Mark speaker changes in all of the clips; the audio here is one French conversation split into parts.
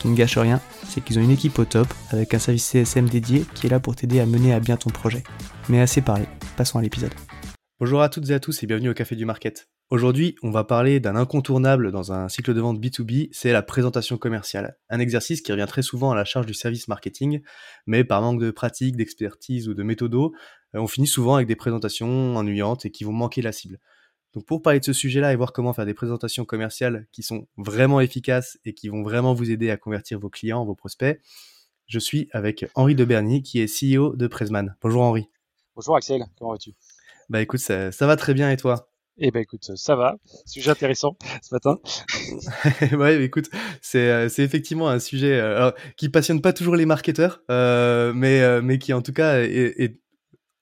Speaker 1: Qui ne gâche rien, c'est qu'ils ont une équipe au top avec un service CSM dédié qui est là pour t'aider à mener à bien ton projet. Mais assez parlé, passons à l'épisode. Bonjour à toutes et à tous et bienvenue au Café du Market. Aujourd'hui, on va parler d'un incontournable dans un cycle de vente B2B, c'est la présentation commerciale. Un exercice qui revient très souvent à la charge du service marketing, mais par manque de pratique, d'expertise ou de méthodo, euh, on finit souvent avec des présentations ennuyantes et qui vont manquer la cible. Donc pour parler de ce sujet-là et voir comment faire des présentations commerciales qui sont vraiment efficaces et qui vont vraiment vous aider à convertir vos clients, vos prospects, je suis avec Henri de Berny qui est CEO de Presman. Bonjour Henri.
Speaker 2: Bonjour Axel, comment vas-tu?
Speaker 1: Bah écoute, ça, ça va très bien et toi?
Speaker 2: Eh ben écoute, ça va. Sujet intéressant ce matin.
Speaker 1: ouais, écoute, c'est euh, c'est effectivement un sujet euh, alors, qui passionne pas toujours les marketeurs, euh, mais mais qui en tout cas est, est,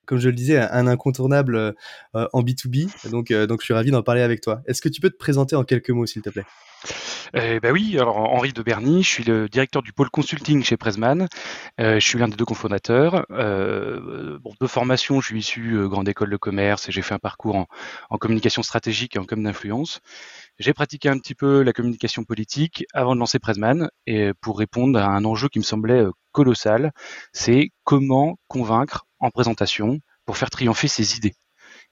Speaker 1: comme je le disais, un incontournable en B2B. Donc donc je suis ravi d'en parler avec toi. Est-ce que tu peux te présenter en quelques mots, s'il te plaît?
Speaker 2: Euh, oui, alors Henri de Berny, je suis le directeur du pôle consulting chez Presman. Euh, je suis l'un des deux cofondateurs. Euh, de formation, je suis issu euh, grande école de commerce et j'ai fait un parcours en, communication stratégique et en com d'influence. J'ai pratiqué un petit peu la communication politique avant de lancer Presman et pour répondre à un enjeu qui me semblait euh, colossal, c'est comment convaincre en présentation pour faire triompher ses idées.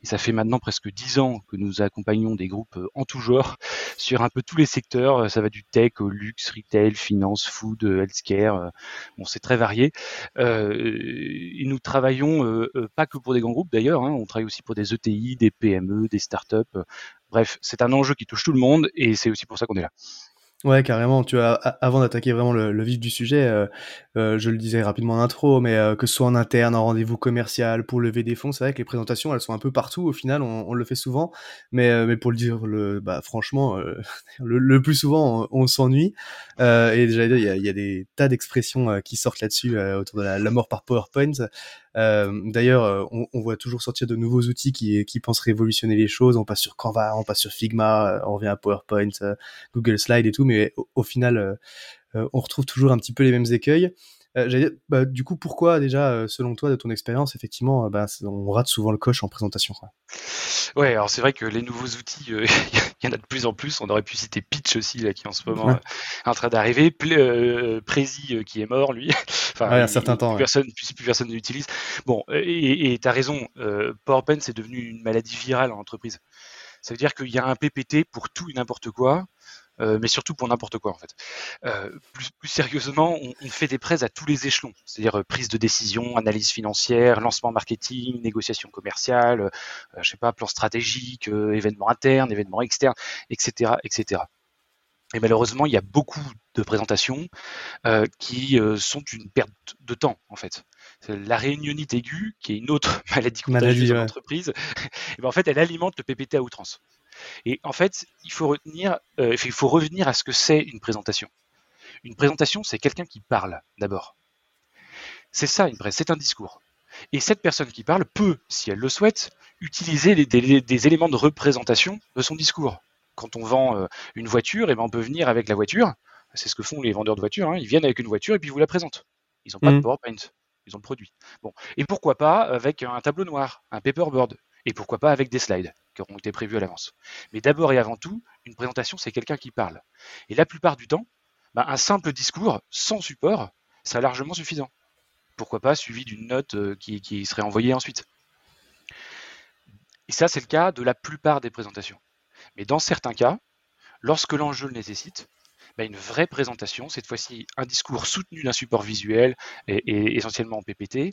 Speaker 2: Et ça fait maintenant presque dix ans que nous accompagnons des groupes euh, en tout genre sur un peu tous les secteurs. Euh, ça va du tech au luxe, retail, finance, food, euh, healthcare. Bon, c'est très varié. Euh, et nous travaillons euh, pas que pour des grands groupes d'ailleurs. Hein, on travaille aussi pour des ETI, des PME, des startups. Bref, c'est un enjeu qui touche tout le monde et c'est aussi pour ça qu'on est là.
Speaker 1: Ouais, carrément. Tu as, avant d'attaquer vraiment le, le, vif du sujet, euh, euh, je le disais rapidement en intro, mais euh, que ce soit en interne, en rendez-vous commercial, pour lever des fonds, c'est vrai que les présentations, elles sont un peu partout. Au final, on, on le fait souvent, mais, euh, mais pour le dire, le, bah, franchement, euh, le, le, plus souvent, on, s'ennuie. et déjà, il y a, y a, des tas d'expressions qui sortent là-dessus autour de la, la, mort par PowerPoint. D'ailleurs, on, on, voit toujours sortir de nouveaux outils qui, qui pensent révolutionner les choses. On passe sur Canva, on passe sur Figma, on revient à PowerPoint, Google Slide et tout mais au, au final, euh, euh, on retrouve toujours un petit peu les mêmes écueils. Euh, bah, du coup, pourquoi déjà, selon toi, de ton expérience, effectivement, bah, on rate souvent le coche en présentation quoi?
Speaker 2: Ouais, alors c'est vrai que les nouveaux outils, il y en a de plus en plus. On aurait pu citer Pitch aussi, là, qui en ce moment ouais. est en train d'arriver. Euh, Prési, qui est mort, lui.
Speaker 1: enfin, ouais, un certain temps.
Speaker 2: Plus, personne, plus, plus personne n'utilise. Bon, et tu as raison, PowerPoint, c'est devenu une maladie virale en entreprise. Ça veut dire qu'il y a un PPT pour tout et n'importe quoi. Euh, mais surtout pour n'importe quoi en fait. Euh, plus, plus, sérieusement, on, on, fait des prêts à tous les échelons, c'est-à-dire euh, prise de décision, analyse financière, lancement marketing, négociation commerciale, je sais pas, plan stratégique, événements internes, événements externes, etc., etc. Et malheureusement, il y a beaucoup de présentations euh, qui sont une perte de temps en fait. La réunionite aiguë, qui est une autre maladie contagieuse de l'entreprise, ben, en fait, elle alimente le PPT à outrance. Et en fait, il faut retenir, euh, il faut revenir à ce que c'est une présentation. Une présentation, c'est quelqu'un qui parle d'abord. C'est ça une presse, c'est un discours. Et cette personne qui parle peut, si elle le souhaite, utiliser des, des, des éléments de représentation de son discours. Quand on vend euh, une voiture, et eh ben on peut venir avec la voiture. C'est ce que font les vendeurs de voitures. Hein. Ils viennent avec une voiture et puis ils vous la présentent. Ils n'ont pas mmh. de PowerPoint. Ils ont le produit. Bon. Et pourquoi pas avec un tableau noir, un paperboard, Et pourquoi pas avec des slides qui auront été prévus à l'avance. Mais d'abord et avant tout, une présentation, c'est quelqu'un qui parle. Et la plupart du temps, bah, un simple discours sans support, c'est largement suffisant. Pourquoi pas suivi d'une note euh, qui, serait envoyée ensuite. Et ça, c'est le cas de la plupart des présentations. Mais dans certains cas, lorsque l'enjeu le nécessite, bah, une vraie présentation, cette fois-ci un discours soutenu d'un support visuel et, essentiellement en PPT,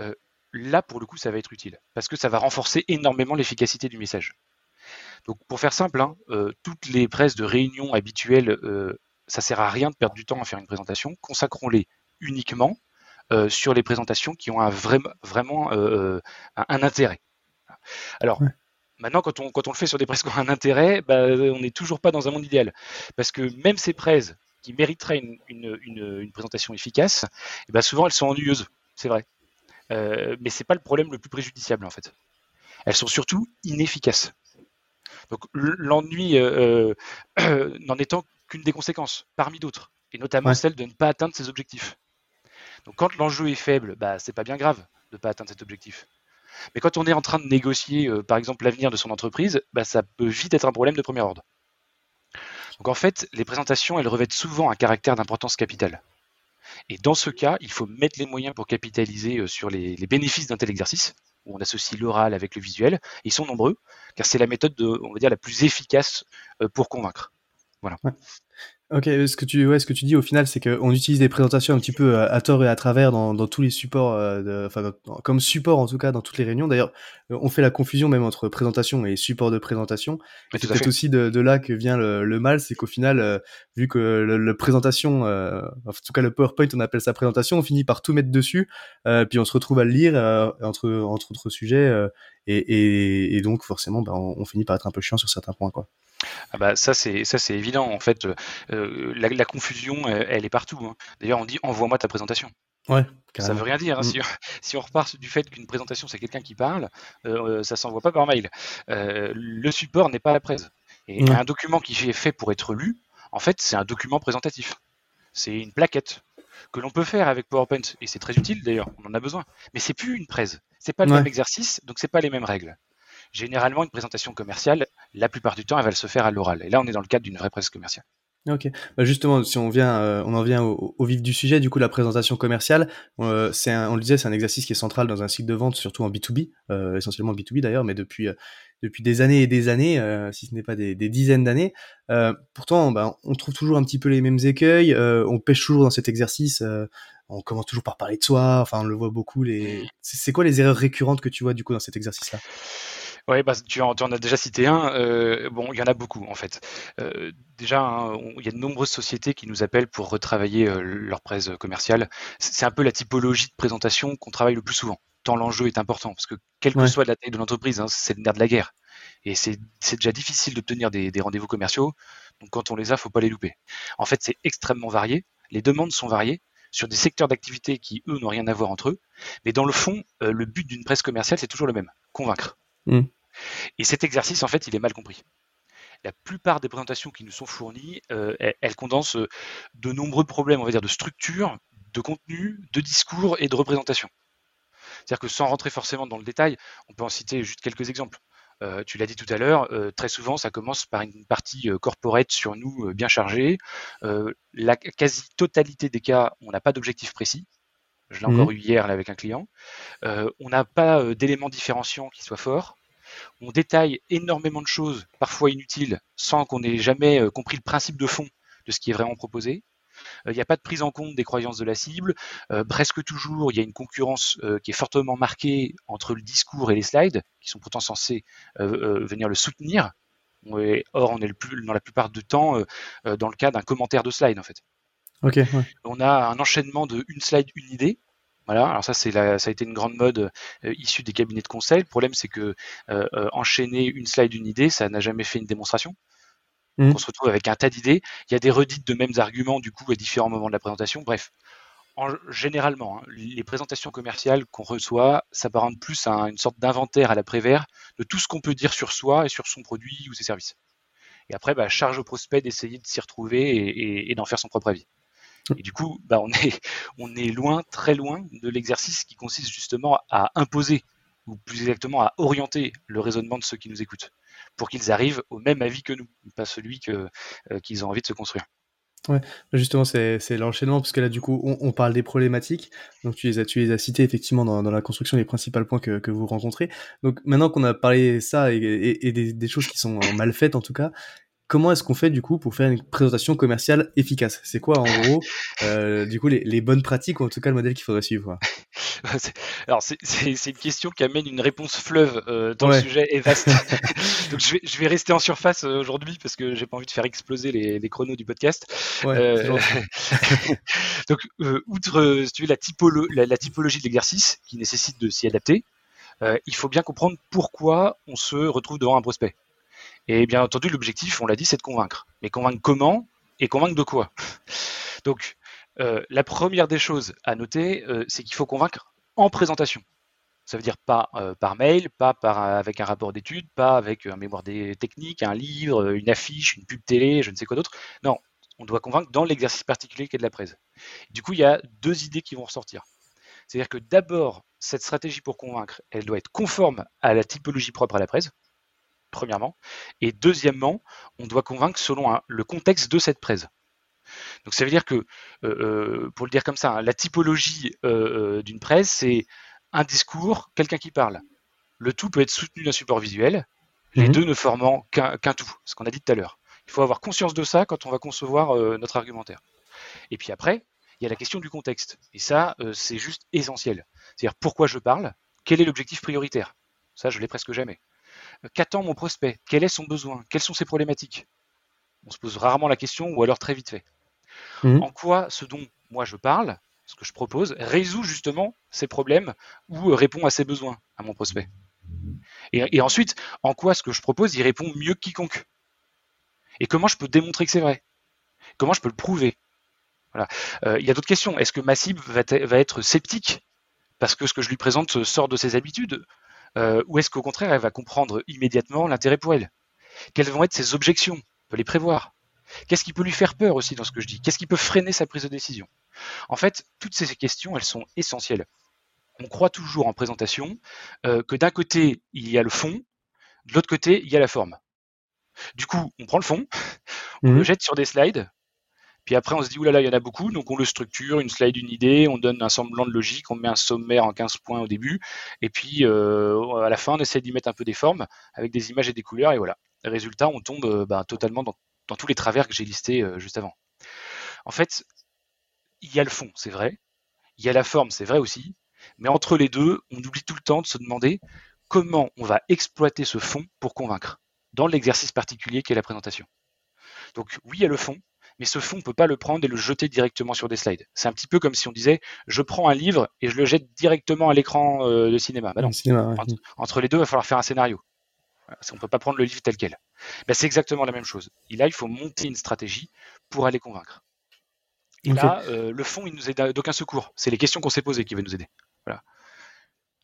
Speaker 2: euh, là pour le coup ça va être utile parce que ça va renforcer énormément l'efficacité du message. Donc pour faire simple, hein, euh, toutes les presses de réunion habituelles, euh, ça sert à rien de perdre du temps à faire une présentation. Consacrons-les uniquement sur les présentations qui ont un vrai, vraiment un, intérêt. Alors, Maintenant, quand on, quand on le fait sur des presses qui ont un intérêt, bah, on n'est toujours pas dans un monde idéal. Parce que même ces presses qui mériteraient une, présentation efficace, eh ben, souvent elles sont ennuyeuses, c'est vrai. Euh, mais ce n'est pas le problème le plus préjudiciable en fait. Elles sont surtout inefficaces. Donc l'ennui euh, euh, n'en étant qu'une des conséquences, parmi d'autres, et notamment celle de ne pas atteindre ses objectifs. Donc quand l'enjeu est faible, bah, c'est pas bien grave de ne pas atteindre cet objectif. Mais quand on est en train de négocier, euh, par exemple, l'avenir de son entreprise, bah, ça peut vite être un problème de premier ordre. Donc en fait, les présentations, elles revêtent souvent un caractère d'importance capitale. Et dans ce cas, il faut mettre les moyens pour capitaliser euh, sur les, bénéfices d'un tel exercice, où on associe l'oral avec le visuel. ils sont nombreux, car c'est la méthode, de, on va dire, la plus efficace euh, pour convaincre. Voilà.
Speaker 1: Ok, ce que tu, ouais, ce que tu dis au final, c'est qu'on utilise des présentations un petit peu à, tort et à travers dans, dans tous les supports, euh, enfin, comme support en tout cas dans toutes les réunions. D'ailleurs, euh, on fait la confusion même entre présentation et support de présentation. Et c'est peut-être aussi de, de, là que vient le, le mal, c'est qu'au final, euh, vu que le, présentation, en tout cas le PowerPoint, on appelle ça présentation, on finit par tout mettre dessus, puis on se retrouve à le lire entre entre autres sujets, et, et, et, donc forcément, bah, on, on finit par être un peu chiant sur certains points, quoi.
Speaker 2: Ah bah ça c'est ça c'est évident en fait euh, la, confusion elle, est partout. Hein. D'ailleurs on dit envoie-moi ta présentation.
Speaker 1: Ouais.
Speaker 2: Ça veut rien dire. Hein. Mm. Si, on repart du fait qu'une présentation c'est quelqu'un qui parle, euh, ça s'envoie pas par mail. Euh, le support n'est pas la presse. Et un document qui est fait pour être lu, en fait c'est un document présentatif. C'est une plaquette que l'on peut faire avec PowerPoint et c'est très utile d'ailleurs. On en a besoin. Mais c'est plus une presse. C'est pas le même exercice, donc c'est pas les mêmes règles. Généralement, une présentation commerciale, la plupart du temps, elle va se faire à l'oral. Et là, on est dans le cadre d'une vraie presse commerciale.
Speaker 1: Ok. Bah justement, si on vient, euh, on en vient au, vif du sujet, du coup, la présentation commerciale, euh, c'est, on le disait, c'est un exercice qui est central dans un cycle de vente, surtout en B2B, euh, essentiellement B2B d'ailleurs, mais depuis depuis des années et des années, si ce n'est pas des, dizaines d'années. pourtant, bah, on trouve toujours un petit peu les mêmes écueils. on pêche toujours dans cet exercice. on commence toujours par parler de soi. Enfin, on le voit beaucoup. Les, c'est quoi les erreurs récurrentes que tu vois du coup dans cet exercice-là?
Speaker 2: Oui, bah, tu, en, as déjà cité un. Euh, bon, il y en a beaucoup en fait. Euh, déjà, hein, il y a de nombreuses sociétés qui nous appellent pour retravailler euh, leur presse commerciale. C'est un peu la typologie de présentation qu'on travaille le plus souvent, tant l'enjeu est important, parce que quelle que soit la taille de l'entreprise, hein, c'est le nerf de la guerre. Et c'est déjà difficile d'obtenir des, des rendez-vous commerciaux, donc quand on les a, faut pas les louper. En fait, c'est extrêmement varié. Les demandes sont variées sur des secteurs d'activité qui, eux, n'ont rien à voir entre eux. Mais dans le fond, le but d'une presse commerciale, c'est toujours le même, convaincre. Mm. Et cet exercice, en fait, il est mal compris. La plupart des présentations qui nous sont fournies, euh, elles, condensent euh, de nombreux problèmes, on va dire, de structure, de contenu, de discours et de représentation. C'est-à-dire que sans rentrer forcément dans le détail, on peut en citer juste quelques exemples. Euh, tu l'as dit tout à l'heure, très souvent ça commence par une partie corporate sur nous bien chargée. la quasi-totalité des cas, on n'a pas d'objectif précis. Je l'ai encore mmh. eu hier avec un client. on n'a pas d'éléments différenciants qui soient forts on détaille énormément de choses, parfois inutiles, sans qu'on ait jamais euh, compris le principe de fond de ce qui est vraiment proposé. Euh, il n'y a pas de prise en compte des croyances de la cible. Euh, presque toujours, il y a une concurrence qui est fortement marquée entre le discours et les slides, qui sont pourtant censés venir le soutenir. or, on est le plus, dans la plupart du temps dans le cas d'un commentaire de slide, en fait. On a un enchaînement de une slide, une idée, voilà, alors ça, c'est ça a été une grande mode euh, issue des cabinets de conseil. Le problème, c'est que euh, euh, enchaîner une slide, une idée, ça n'a jamais fait une démonstration. Mmh. On se retrouve avec un tas d'idées. Il y a des redites de mêmes arguments, du coup, à différents moments de la présentation. Bref, en, généralement, hein, les présentations commerciales qu'on reçoit s'apparentent plus à une sorte d'inventaire à la Prévert de tout ce qu'on peut dire sur soi et sur son produit ou ses services. Et après, bah, charge au prospect d'essayer de s'y retrouver et d'en faire son propre avis. Et du coup, bah, on, est, loin, très loin de l'exercice qui consiste justement à imposer ou plus exactement à orienter le raisonnement de ceux qui nous écoutent, pour qu'ils arrivent au même avis que nous, pas celui euh, qu'ils ont envie de se construire.
Speaker 1: Ouais, justement, c'est, l'enchaînement, parce que là, du coup, on, parle des problématiques. Donc, tu les as, tu les as cités effectivement dans, la construction des principaux points que, vous rencontrez. Donc, maintenant qu'on a parlé ça et, des, des, choses qui sont mal faites, en tout cas, comment est-ce qu'on fait du coup pour faire une présentation commerciale efficace? C'est quoi en gros euh, du coup les, les, bonnes pratiques ou en tout cas le modèle qu'il faudrait suivre?
Speaker 2: Alors c'est une question qui amène une réponse fleuve euh, dans ouais. le sujet est vaste. Donc je vais, je vais, rester en surface euh, aujourd'hui parce que j'ai pas envie de faire exploser les, les chronos du podcast.
Speaker 1: Ouais, euh,
Speaker 2: donc outre si tu veux, la, typolo la, la typologie de l'exercice qui nécessite de s'y adapter, il faut bien comprendre pourquoi on se retrouve devant un prospect. Et bien entendu, l'objectif, on l'a dit, c'est de convaincre. Mais convaincre comment et convaincre de quoi? Donc, euh, la première des choses à noter, euh, c'est qu'il faut convaincre en présentation. Ça veut dire pas euh, par mail, pas avec un rapport d'étude, pas avec un mémoire des techniques, un livre, une affiche, une pub télé, je ne sais quoi d'autre. Non, on doit convaincre dans l'exercice particulier qui est de la presse. Du coup, il y a deux idées qui vont ressortir. C'est-à-dire que d'abord, cette stratégie pour convaincre, elle doit être conforme à la typologie propre à la presse premièrement. Et deuxièmement, on doit convaincre selon un, le contexte de cette presse. Donc ça veut dire que, euh, pour le dire comme ça, hein, la typologie euh, d'une presse, c'est un discours, quelqu'un qui parle. Le tout peut être soutenu d'un support visuel, les mmh. deux ne formant qu'un qu tout, ce qu'on a dit tout à l'heure. Il faut avoir conscience de ça quand on va concevoir euh, notre argumentaire. Et puis après, il y a la question du contexte. Et ça, c'est juste essentiel. C'est-à-dire pourquoi je parle, quel est l'objectif prioritaire? Ça, je l'ai presque jamais. Qu'attend mon prospect? Quel est son besoin? Quelles sont ses problématiques? On se pose rarement la question ou alors très vite fait. Mmh. En quoi ce dont moi je parle, ce que je propose, résout justement ses problèmes ou répond à ses besoins à mon prospect? Et, et ensuite, en quoi ce que je propose, il répond mieux que quiconque? Et comment je peux démontrer que c'est vrai? Comment je peux le prouver? Voilà. Euh, il y a d'autres questions. Est-ce que ma cible va, va, être sceptique? Parce que ce que je lui présente sort de ses habitudes euh, ou est-ce qu'au contraire, elle va comprendre immédiatement l'intérêt pour elle? Quelles vont être ses objections? On peut les prévoir. Qu'est-ce qui peut lui faire peur aussi dans ce que je dis? Qu'est-ce qui peut freiner sa prise de décision? En fait, toutes ces questions, elles sont essentielles. On croit toujours en présentation euh, que d'un côté, il y a le fond, de l'autre côté, il y a la forme. Du coup, on prend le fond, on mmh. le jette sur des slides, puis après, on se dit, oulala, il y en a beaucoup, donc on le structure, une slide, une idée, on donne un semblant de logique, on met un sommaire en 15 points au début, et puis euh, à la fin, on essaie d'y mettre un peu des formes avec des images et des couleurs, et voilà. Résultat, on tombe euh, bah, totalement dans, dans, tous les travers que j'ai listés euh, juste avant. En fait, il y a le fond, c'est vrai, il y a la forme, c'est vrai aussi, mais entre les deux, on oublie tout le temps de se demander comment on va exploiter ce fond pour convaincre, dans l'exercice particulier qui est la présentation. Donc oui, il y a le fond, mais ce fond, on ne peut pas le prendre et le jeter directement sur des slides. C'est un petit peu comme si on disait, je prends un livre et je le jette directement à l'écran euh, de cinéma. Bah non.
Speaker 1: Cinéma, ouais.
Speaker 2: entre, entre, les deux, il va falloir faire un scénario. On ne peut pas prendre le livre tel quel. Bah, c'est exactement la même chose. Et là, il faut monter une stratégie pour aller convaincre. Et okay. là, euh, le fond, il nous aide d'aucun secours. C'est les questions qu'on s'est posées qui vont nous aider. Voilà.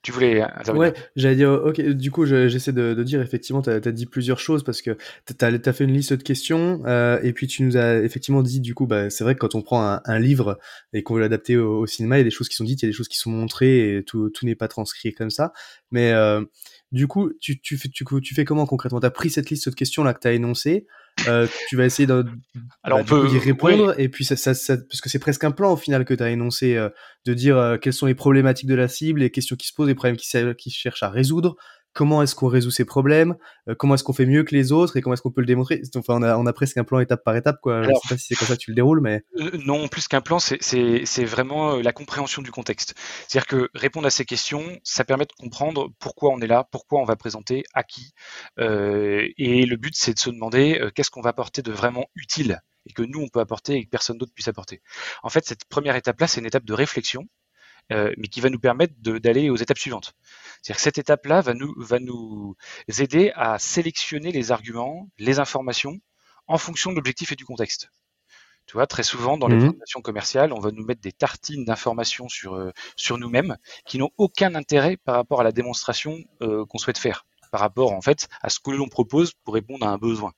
Speaker 2: Tu voulais intervenir
Speaker 1: Ouais, j'allais dire, ok, du coup, j'essaie de, de, dire, effectivement, tu as, as, dit plusieurs choses parce que tu as, as, fait une liste de questions euh, et puis tu nous as effectivement dit, du coup, bah, c'est vrai que quand on prend un, un livre et qu'on veut l'adapter au, au, cinéma, il y a des choses qui sont dites, il y a des choses qui sont montrées et tout, tout n'est pas transcrit comme ça. Mais euh, du coup, tu, tu, fais, tu, tu fais comment concrètement? Tu as pris cette liste de questions là que tu as énoncées euh, tu vas essayer de,
Speaker 2: Alors
Speaker 1: bah,
Speaker 2: on peut,
Speaker 1: y répondre et puis ça, ça, ça, parce que c'est presque un plan au final que tu as énoncé euh, de dire euh, quelles sont les problématiques de la cible, les questions qui se posent, les problèmes qui, qui cherchent à résoudre, comment est-ce qu'on résout ces problèmes, euh, comment est-ce qu'on fait mieux que les autres et comment est-ce qu'on peut le démontrer. Enfin, on a, on a presque un plan étape par étape, quoi. Alors, Je sais pas si c'est comme ça que tu le déroules, mais.
Speaker 2: Euh, non, plus qu'un plan, c'est vraiment euh, la compréhension du contexte. C'est-à-dire que répondre à ces questions, ça permet de comprendre pourquoi on est là, pourquoi on va présenter, à qui. Et le but, c'est de se demander qu'est-ce qu'on va apporter de vraiment utile et que nous, on peut apporter et que personne d'autre puisse apporter. En fait, cette première étape-là, c'est une étape de réflexion euh, mais qui va nous permettre d'aller aux étapes suivantes. C'est-à-dire que cette étape-là va nous, va nous aider à sélectionner les arguments, les informations en fonction de l'objectif et du contexte. Tu vois, très souvent dans les mmh. présentations commerciales, on va nous mettre des tartines d'informations sur, euh, sur nous-mêmes qui n'ont aucun intérêt par rapport à la démonstration euh, qu'on souhaite faire, par rapport en fait à ce que l'on propose pour répondre à un besoin.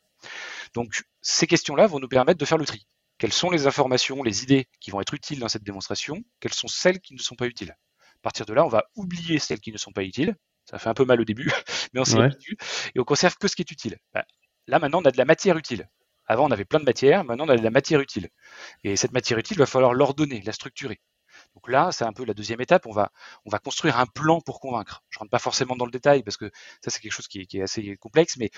Speaker 2: Donc ces questions-là vont nous permettre de faire le tri quelles sont les informations, les idées qui vont être utiles dans cette démonstration, quelles sont celles qui ne sont pas utiles? À partir de là, on va oublier celles qui ne sont pas utiles, Ça fait un peu mal au début, mais on s'y habitue. Et on conserve que ce qui est utile. Bah, là, maintenant, on a de la matière utile. Avant, on avait plein de matière, maintenant, on a de la matière utile. Et cette matière utile, il va falloir l'ordonner, la structurer. Donc là, c'est un peu la deuxième étape. On va, on va construire un plan pour convaincre. Je rentre pas forcément dans le détail parce que ça, c'est quelque chose qui est, assez complexe, mais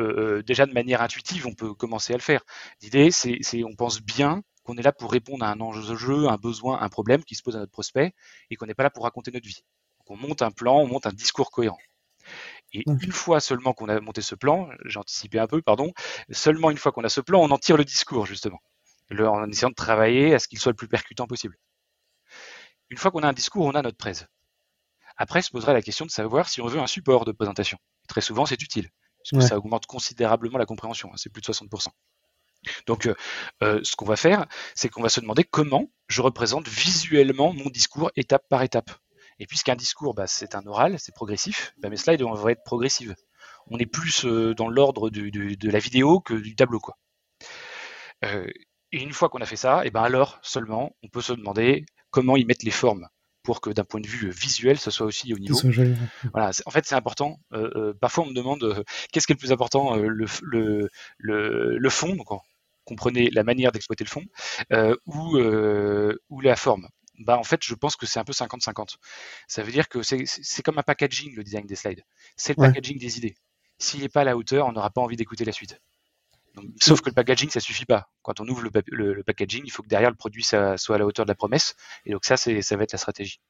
Speaker 2: euh, euh, déjà de manière intuitive, on peut commencer à le faire. L'idée, c'est, on pense bien qu'on est là pour répondre à un enjeu, un besoin, un problème qui se pose à notre prospect et qu'on n'est pas là pour raconter notre vie. Donc on monte un plan, on monte un discours cohérent. Et une fois seulement qu'on a monté ce plan, j'ai anticipé un peu, pardon, seulement une fois qu'on a ce plan, on en tire le discours, justement, en essayant de travailler à ce qu'il soit le plus percutant possible. Une fois qu'on a un discours, on a notre presse. Après, se posera la question de savoir si on veut un support de présentation. très souvent, c'est utile, parce que ça augmente considérablement la compréhension, hein, c'est plus de 60%. Donc, euh, euh, ce qu'on va faire, c'est qu'on va se demander comment je représente visuellement mon discours étape par étape. Et puisqu'un discours, bah, c'est un oral, c'est progressif, bah, mes slides vont être progressives. On est plus euh, dans l'ordre de la vidéo que du tableau. Quoi. et une fois qu'on a fait ça, et ben alors seulement, on peut se demander comment ils mettent les formes pour que d'un point de vue visuel, ce soit aussi au niveau. Voilà, en fait, c'est important. parfois, on me demande qu'est-ce qui est le plus important, le, le, le, fond, donc comprenez la manière d'exploiter le fond, ou, ou la forme bah en fait, je pense que c'est un peu 50-50. Ça veut dire que c'est comme un packaging, le design des slides. C'est le packaging des idées. S'il n'est pas à la hauteur, on n'aura pas envie d'écouter la suite. Sauf que le packaging, ça suffit pas. Quand on ouvre le, packaging, il faut que derrière le produit ça, soit à la hauteur de la promesse. Et donc ça, ça va être la stratégie.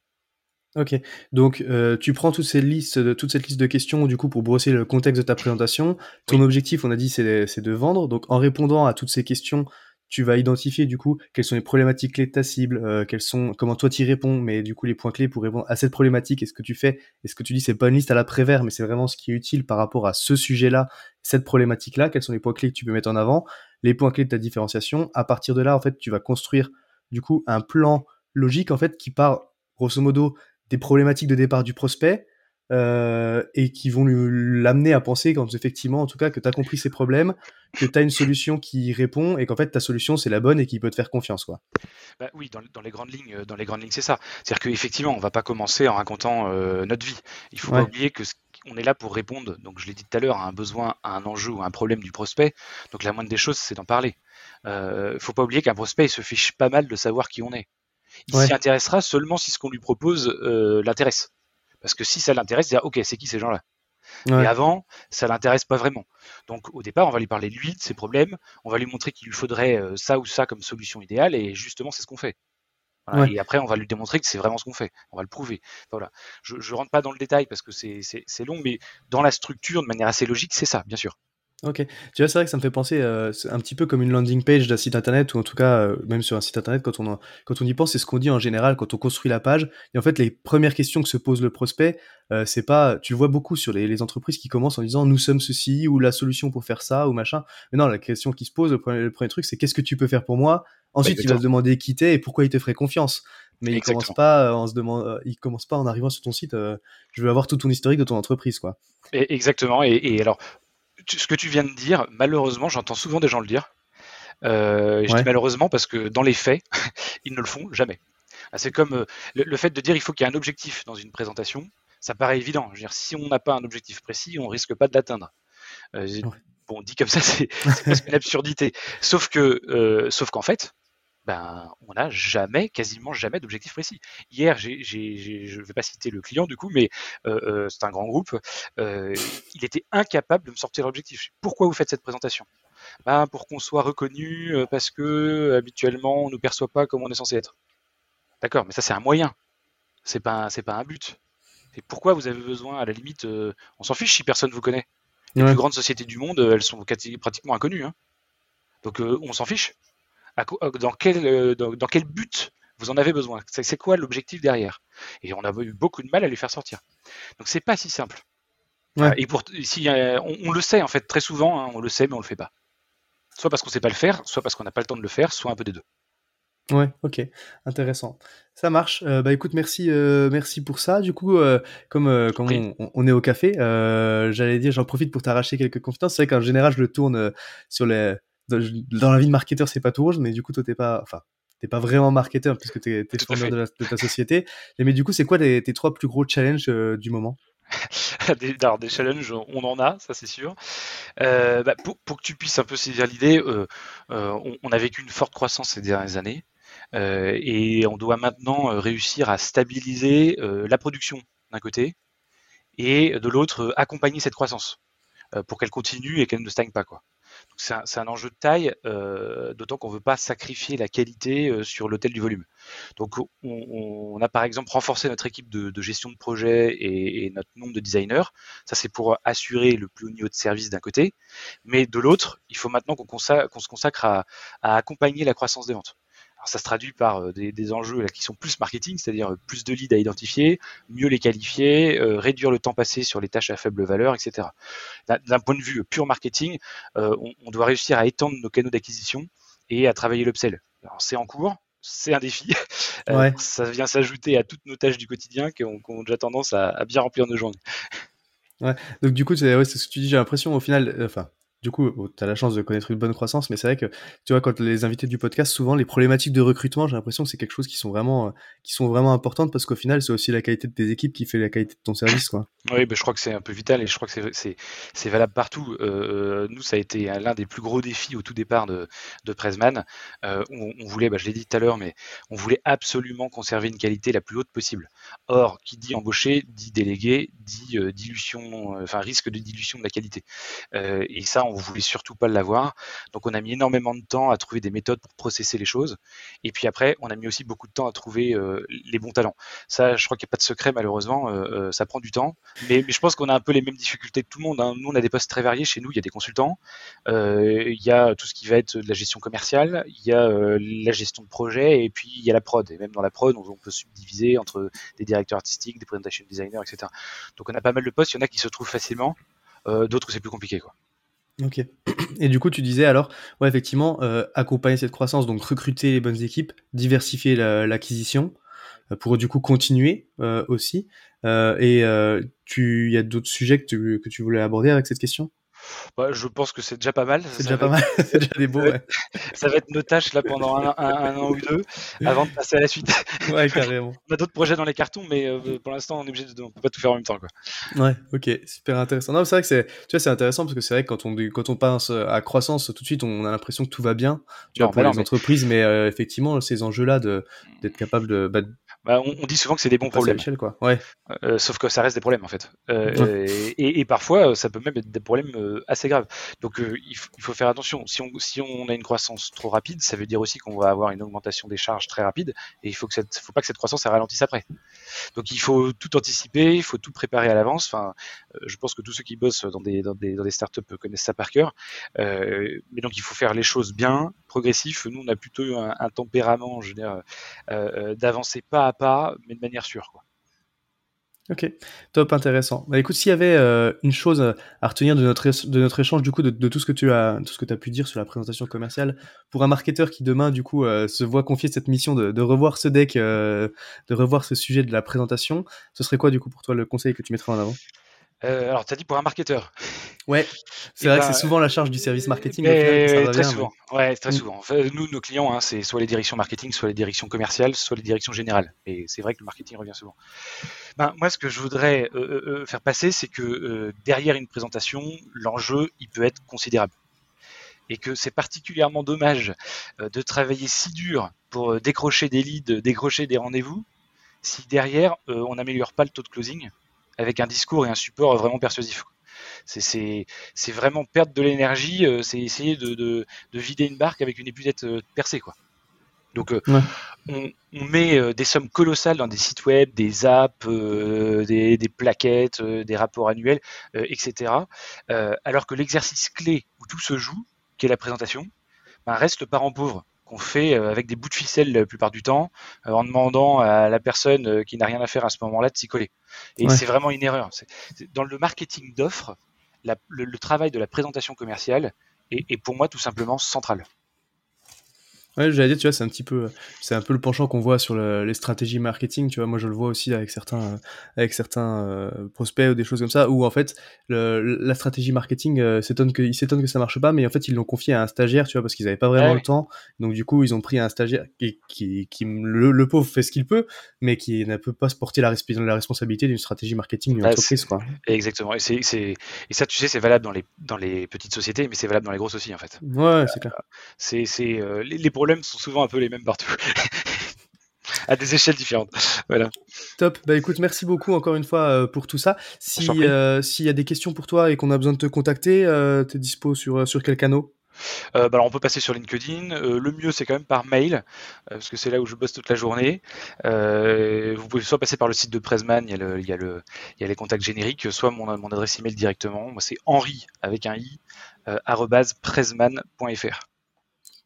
Speaker 1: Ok, donc euh, tu prends toutes ces listes, toute cette liste de questions du coup pour brosser le contexte de ta présentation. Ton objectif, on a dit, c'est de vendre. Donc en répondant à toutes ces questions, tu vas identifier du coup quelles sont les problématiques clés de ta cible, euh, sont, comment toi tu y réponds, mais du coup les points clés pour répondre à cette problématique et ce que tu fais, et ce que tu dis c'est pas une liste à l'après-vert, mais c'est vraiment ce qui est utile par rapport à ce sujet-là, cette problématique-là, quels sont les points clés que tu peux mettre en avant, les points clés de ta différenciation. À partir de là, en fait, tu vas construire du coup un plan logique en fait qui part grosso modo des problématiques de départ du prospect, euh, et qui vont l'amener à penser quand effectivement, en tout cas, que tu as compris ses problèmes, que tu as une solution qui répond et qu'en fait ta solution c'est la bonne et qui peut te faire confiance, quoi.
Speaker 2: Bah oui, dans, dans, les grandes lignes, euh, dans les grandes lignes, c'est ça. C'est-à-dire qu'effectivement, on va pas commencer en racontant euh, notre vie. Il faut pas oublier que on est là pour répondre. Donc, je l'ai dit tout à l'heure, à un besoin, à un enjeu ou à un problème du prospect. Donc, la moindre des choses, c'est d'en parler. Euh, faut pas oublier qu'un prospect, il se fiche pas mal de savoir qui on est. Il s'y intéressera seulement si ce qu'on lui propose euh, l'intéresse. Parce que si ça l'intéresse, dire ok, c'est qui ces gens-là? Et avant, ça l'intéresse pas vraiment. Donc au départ, on va lui parler de lui, de ses problèmes, on va lui montrer qu'il lui faudrait euh, ça ou ça comme solution idéale, et justement, c'est ce qu'on fait. Et après, on va lui démontrer que c'est vraiment ce qu'on fait. On va le prouver. Voilà. Je, je rentre pas dans le détail parce que c'est long, mais dans la structure, de manière assez logique, c'est ça, bien sûr.
Speaker 1: Ok. Tu vois, c'est vrai que ça me fait penser euh, un petit peu comme une landing page d'un site internet, ou en tout cas, euh, même sur un site internet, quand on, quand on y pense, c'est ce qu'on dit en général quand on construit la page. Et en fait, les premières questions que se pose le prospect, euh, c'est pas, tu le vois beaucoup sur les, les, entreprises qui commencent en disant nous sommes ceci, ou la solution pour faire ça, ou machin. Mais non, la question qui se pose, le premier, truc, c'est qu'est-ce que tu peux faire pour moi? Ensuite, il va se demander qui t'es et pourquoi il te ferait confiance. Mais il commence pas en se demande, il commence pas en arrivant sur ton site. je veux avoir tout ton historique de ton entreprise, quoi.
Speaker 2: exactement. Et, et alors, ce que tu viens de dire, malheureusement, j'entends souvent des gens le dire. Euh, je dis malheureusement parce que dans les faits, ils ne le font jamais. Ah, c'est comme euh, le, fait de dire il faut qu'il y ait un objectif dans une présentation. Ça paraît évident. Je veux dire, si on n'a pas un objectif précis, on risque pas de l'atteindre. Euh, bon, dit comme ça, c'est presque une absurdité. Sauf que, sauf qu'en fait, ben, on n'a jamais, quasiment jamais d'objectif précis. Hier, j'ai, je ne vais pas citer le client du coup, mais euh, euh, c'est un grand groupe, euh, il était incapable de me sortir l'objectif. Pourquoi vous faites cette présentation? Ben, Pour qu'on soit reconnu, parce que habituellement, on ne nous perçoit pas comme on est censé être. D'accord, mais ça c'est un moyen, c'est pas, c'est pas un but. Et pourquoi vous avez besoin, à la limite, on s'en fiche si personne vous connaît. Les plus grandes sociétés du monde, elles sont pratiquement inconnues. Hein. Donc on s'en fiche. Euh, dans quel, euh, dans, quel but vous en avez besoin? C'est quoi l'objectif derrière? Et on a eu beaucoup de mal à les faire sortir. Donc c'est pas si simple. Et pour, si, on, le sait en fait très souvent, hein, on le sait mais on le fait pas. Soit parce qu'on sait pas le faire, soit parce qu'on n'a pas le temps de le faire, soit un peu des deux.
Speaker 1: Ouais, ok, intéressant. Ça marche. Euh, bah écoute, merci, merci pour ça. Du coup, comme, comme on, est au café, j'allais dire, j'en profite pour t'arracher quelques confidences. C'est vrai qu'en général, je le tourne sur les, dans la vie de marketeur, c'est pas tout rose, mais du coup, toi, t'es pas, enfin, t'es pas vraiment marketeur puisque t'es es fondeur de, ta société. Mais, du coup, c'est quoi tes, trois plus gros challenges euh, du moment?
Speaker 2: Des, alors, des challenges, on en a, ça c'est sûr. Euh, bah, pour, pour, que tu puisses un peu saisir l'idée, euh, on, on, a vécu une forte croissance ces dernières années euh, et on doit maintenant euh, réussir à stabiliser la production d'un côté et de l'autre accompagner cette croissance pour qu'elle continue et qu'elle ne stagne pas quoi c'est un, enjeu de taille, euh, d'autant qu'on ne veut pas sacrifier la qualité euh, sur l'hôtel du volume. Donc on, a par exemple renforcé notre équipe de, gestion de projet et, notre nombre de designers. Ça c'est pour assurer le plus haut niveau de service d'un côté, mais de l'autre, il faut maintenant qu'on qu se consacre à accompagner la croissance des ventes ça se traduit par euh, des, des enjeux là, qui sont plus marketing, c'est-à-dire euh, plus de leads à identifier, mieux les qualifier, euh, réduire le temps passé sur les tâches à faible valeur, etc. D'un point de vue pur marketing, euh, on, on, doit réussir à étendre nos canaux d'acquisition et à travailler l'upsell. Alors c'est en cours, c'est un défi. Ouais. ça vient s'ajouter à toutes nos tâches du quotidien qui ont, déjà tendance à, à, bien remplir nos journées.
Speaker 1: Ouais. Donc du coup, c'est ouais, ce que tu dis. J'ai l'impression au final, enfin, du coup, tu as la chance de connaître une bonne croissance, mais c'est vrai que, tu vois, quand les invités du podcast, souvent, les problématiques de recrutement, j'ai l'impression que c'est quelque chose qui sont vraiment, euh, qui sont vraiment importantes parce qu'au final, c'est aussi la qualité de tes équipes qui fait la qualité de ton service, quoi.
Speaker 2: Oui, je crois que c'est un peu vital et je crois que c'est valable partout. Euh, nous, ça a été l'un des plus gros défis au tout départ de, Presman. Euh, on, voulait, bah, je l'ai dit tout à l'heure, mais on voulait absolument conserver une qualité la plus haute possible. Or, qui dit embaucher, dit déléguer, dit euh, dilution, enfin risque de dilution de la qualité. et ça, on voulait surtout pas l'avoir. Donc on a mis énormément de temps à trouver des méthodes pour processer les choses. Et puis après, on a mis aussi beaucoup de temps à trouver euh, les bons talents. Ça, je crois qu'il n'y a pas de secret malheureusement. Euh, euh, ça prend du temps. Mais, je pense qu'on a un peu les mêmes difficultés que tout le monde. Hein. Nous, on a des postes très variés. Chez nous, il y a des consultants. Euh, il y a tout ce qui va être de la gestion commerciale. Il y a euh, la gestion de projet. Et puis il y a la prod. Et même dans la prod, on, peut subdiviser entre des directeurs artistiques, des presentation designers, etc. Donc on a pas mal de postes. Il y en a qui se trouvent facilement. D'autres, c'est plus compliqué.
Speaker 1: Ok. Et du coup, tu disais alors, ouais, effectivement, euh, accompagner cette croissance, donc recruter les bonnes équipes, diversifier l'acquisition la, euh, pour du coup continuer euh, aussi. Euh, et euh, tu, il y a d'autres sujets que tu, que tu voulais aborder avec cette question?
Speaker 2: Bah, je pense que c'est déjà pas mal.
Speaker 1: C'est déjà pas mal. c'est déjà des beaux. Ouais.
Speaker 2: ça va être nos tâches là pendant un, un, un, an ou deux avant de passer à la suite.
Speaker 1: Ouais, carrément.
Speaker 2: on a d'autres projets dans les cartons, mais euh, pour l'instant, on est obligé de, on peut pas tout faire en même temps, quoi.
Speaker 1: Ouais, ok, super intéressant. Non, c'est vrai que c'est, tu vois, c'est intéressant parce que c'est vrai que quand on quand on pense à croissance, tout de suite, on a l'impression que tout va bien, tu non, vois, pour les entreprises, mais euh, effectivement, ces enjeux-là de d'être capable de bah,
Speaker 2: bah, on, on, dit souvent que c'est des bons problèmes.
Speaker 1: quoi. Ouais.
Speaker 2: Euh, sauf que ça reste des problèmes en fait. Euh, ouais. et, et, parfois, ça peut même être des problèmes euh, assez graves. Donc, euh, il, il, faut faire attention. Si on, si on a une croissance trop rapide, ça veut dire aussi qu'on va avoir une augmentation des charges très rapide. Et il faut que cette, faut pas que cette croissance elle ralentisse après. Donc, il faut tout anticiper, il faut tout préparer à l'avance. Enfin, euh, je pense que tous ceux qui bossent dans des, dans des, dans des startups connaissent ça par cœur. mais donc, il faut faire les choses bien, progressif. Nous, on a plutôt un, un tempérament, veux dire, d'avancer pas à pas, mais de manière sûre. Quoi.
Speaker 1: Ok, top, intéressant. Bah, écoute, s'il y avait euh, une chose à retenir de notre, de notre échange, du coup, de, tout ce que tu as, tout ce que as pu dire sur la présentation commerciale, pour un marketeur qui demain, du coup, euh, se voit confier cette mission de, revoir ce deck, euh, de revoir ce sujet de la présentation, ce serait quoi, du coup, pour toi, le conseil que tu mettrais en avant?
Speaker 2: Euh, alors, tu as dit pour un marketeur.
Speaker 1: Ouais, c'est vrai bah, que c'est souvent la charge du service marketing.
Speaker 2: Mais, final, très souvent. Mais... Ouais, très mm. souvent. Enfin, nous, nos clients, hein, c'est soit les directions marketing, soit les directions commerciales, soit les directions générales. Et c'est vrai que le marketing revient souvent. Ben, moi, ce que je voudrais euh, euh, faire passer, c'est que derrière une présentation, l'enjeu, il peut être considérable. Et que c'est particulièrement dommage de travailler si dur pour décrocher des leads, décrocher des rendez-vous, si derrière, on n'améliore pas le taux de closing avec un discours et un support vraiment persuasif. C'est vraiment perdre de l'énergie, euh, c'est essayer de, de, de, vider une barque avec une épuisette euh, percée. Quoi. Donc euh, ouais. on, on, met des sommes colossales dans des sites web, des apps, euh, des, des, plaquettes, euh, des rapports annuels, etc. alors que l'exercice clé où tout se joue, qui est la présentation, ben, reste le parent pauvre qu'on fait avec des bouts de ficelle la plupart du temps, en demandant à la personne qui n'a rien à faire à ce moment-là de s'y coller. Et ouais. c'est vraiment une erreur. C est, c est, dans le marketing d'offres, le, le, travail de la présentation commerciale est, est, pour moi tout simplement central.
Speaker 1: Ouais, j'allais dire, tu vois, c'est un petit peu, c'est un peu le penchant qu'on voit sur les stratégies marketing. Tu vois, moi, je le vois aussi avec certains, avec certains euh, prospects ou des choses comme ça, où en fait, le, la stratégie marketing euh, s'étonne que, ils s'étonnent que ça marche pas, mais en fait, ils l'ont confié à un stagiaire, tu vois, parce qu'ils avaient pas vraiment le temps. Donc, du coup, ils ont pris un stagiaire qui, qui, qui le, pauvre fait ce qu'il peut, mais qui ne peut pas se porter la, la responsabilité d'une stratégie marketing d'une bah, entreprise, quoi.
Speaker 2: Exactement. Et c'est, et ça, tu sais, c'est valable dans les, dans les petites sociétés, mais c'est valable dans les grosses aussi, en fait.
Speaker 1: Ouais, c'est clair. Euh,
Speaker 2: c'est, c'est les, les problèmes sont souvent un peu les mêmes partout. à des échelles différentes. Voilà.
Speaker 1: Top. Bah écoute, merci beaucoup encore une fois euh, pour tout ça. Si euh, s'il y a des questions pour toi et qu'on a besoin de te contacter, euh, tu es dispo sur sur quel canal?
Speaker 2: Bah alors on peut passer sur LinkedIn. le mieux, c'est quand même par mail, parce que c'est là où je bosse toute la journée. vous pouvez soit passer par le site de Presman, il y a, le, il y a, le, il y a les contacts génériques, soit mon, mon adresse email directement. Moi, c'est henri avec un i, presman.fr.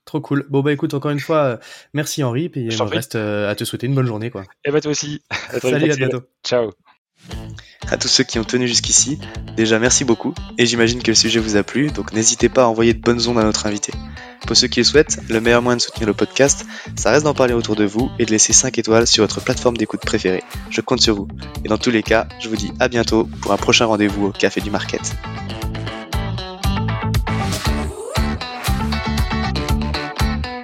Speaker 1: Trop cool. Bon bah écoute encore une fois, euh, merci Henri, puis il reste euh, à te souhaiter une bonne journée quoi.
Speaker 2: Et bah toi aussi.
Speaker 1: Salut, à bientôt.
Speaker 2: Ciao.
Speaker 3: À tous ceux qui ont tenu jusqu'ici, déjà merci beaucoup, et j'imagine que le sujet vous a plu, donc n'hésitez pas à envoyer de bonnes ondes à notre invité. Pour ceux qui le souhaitent, le meilleur moyen de soutenir le podcast, ça reste d'en parler autour de vous et de laisser 5 étoiles sur votre plateforme d'écoute préférée. Je compte sur vous. Et dans tous les cas, je vous dis à bientôt pour un prochain rendez-vous au Café du Market.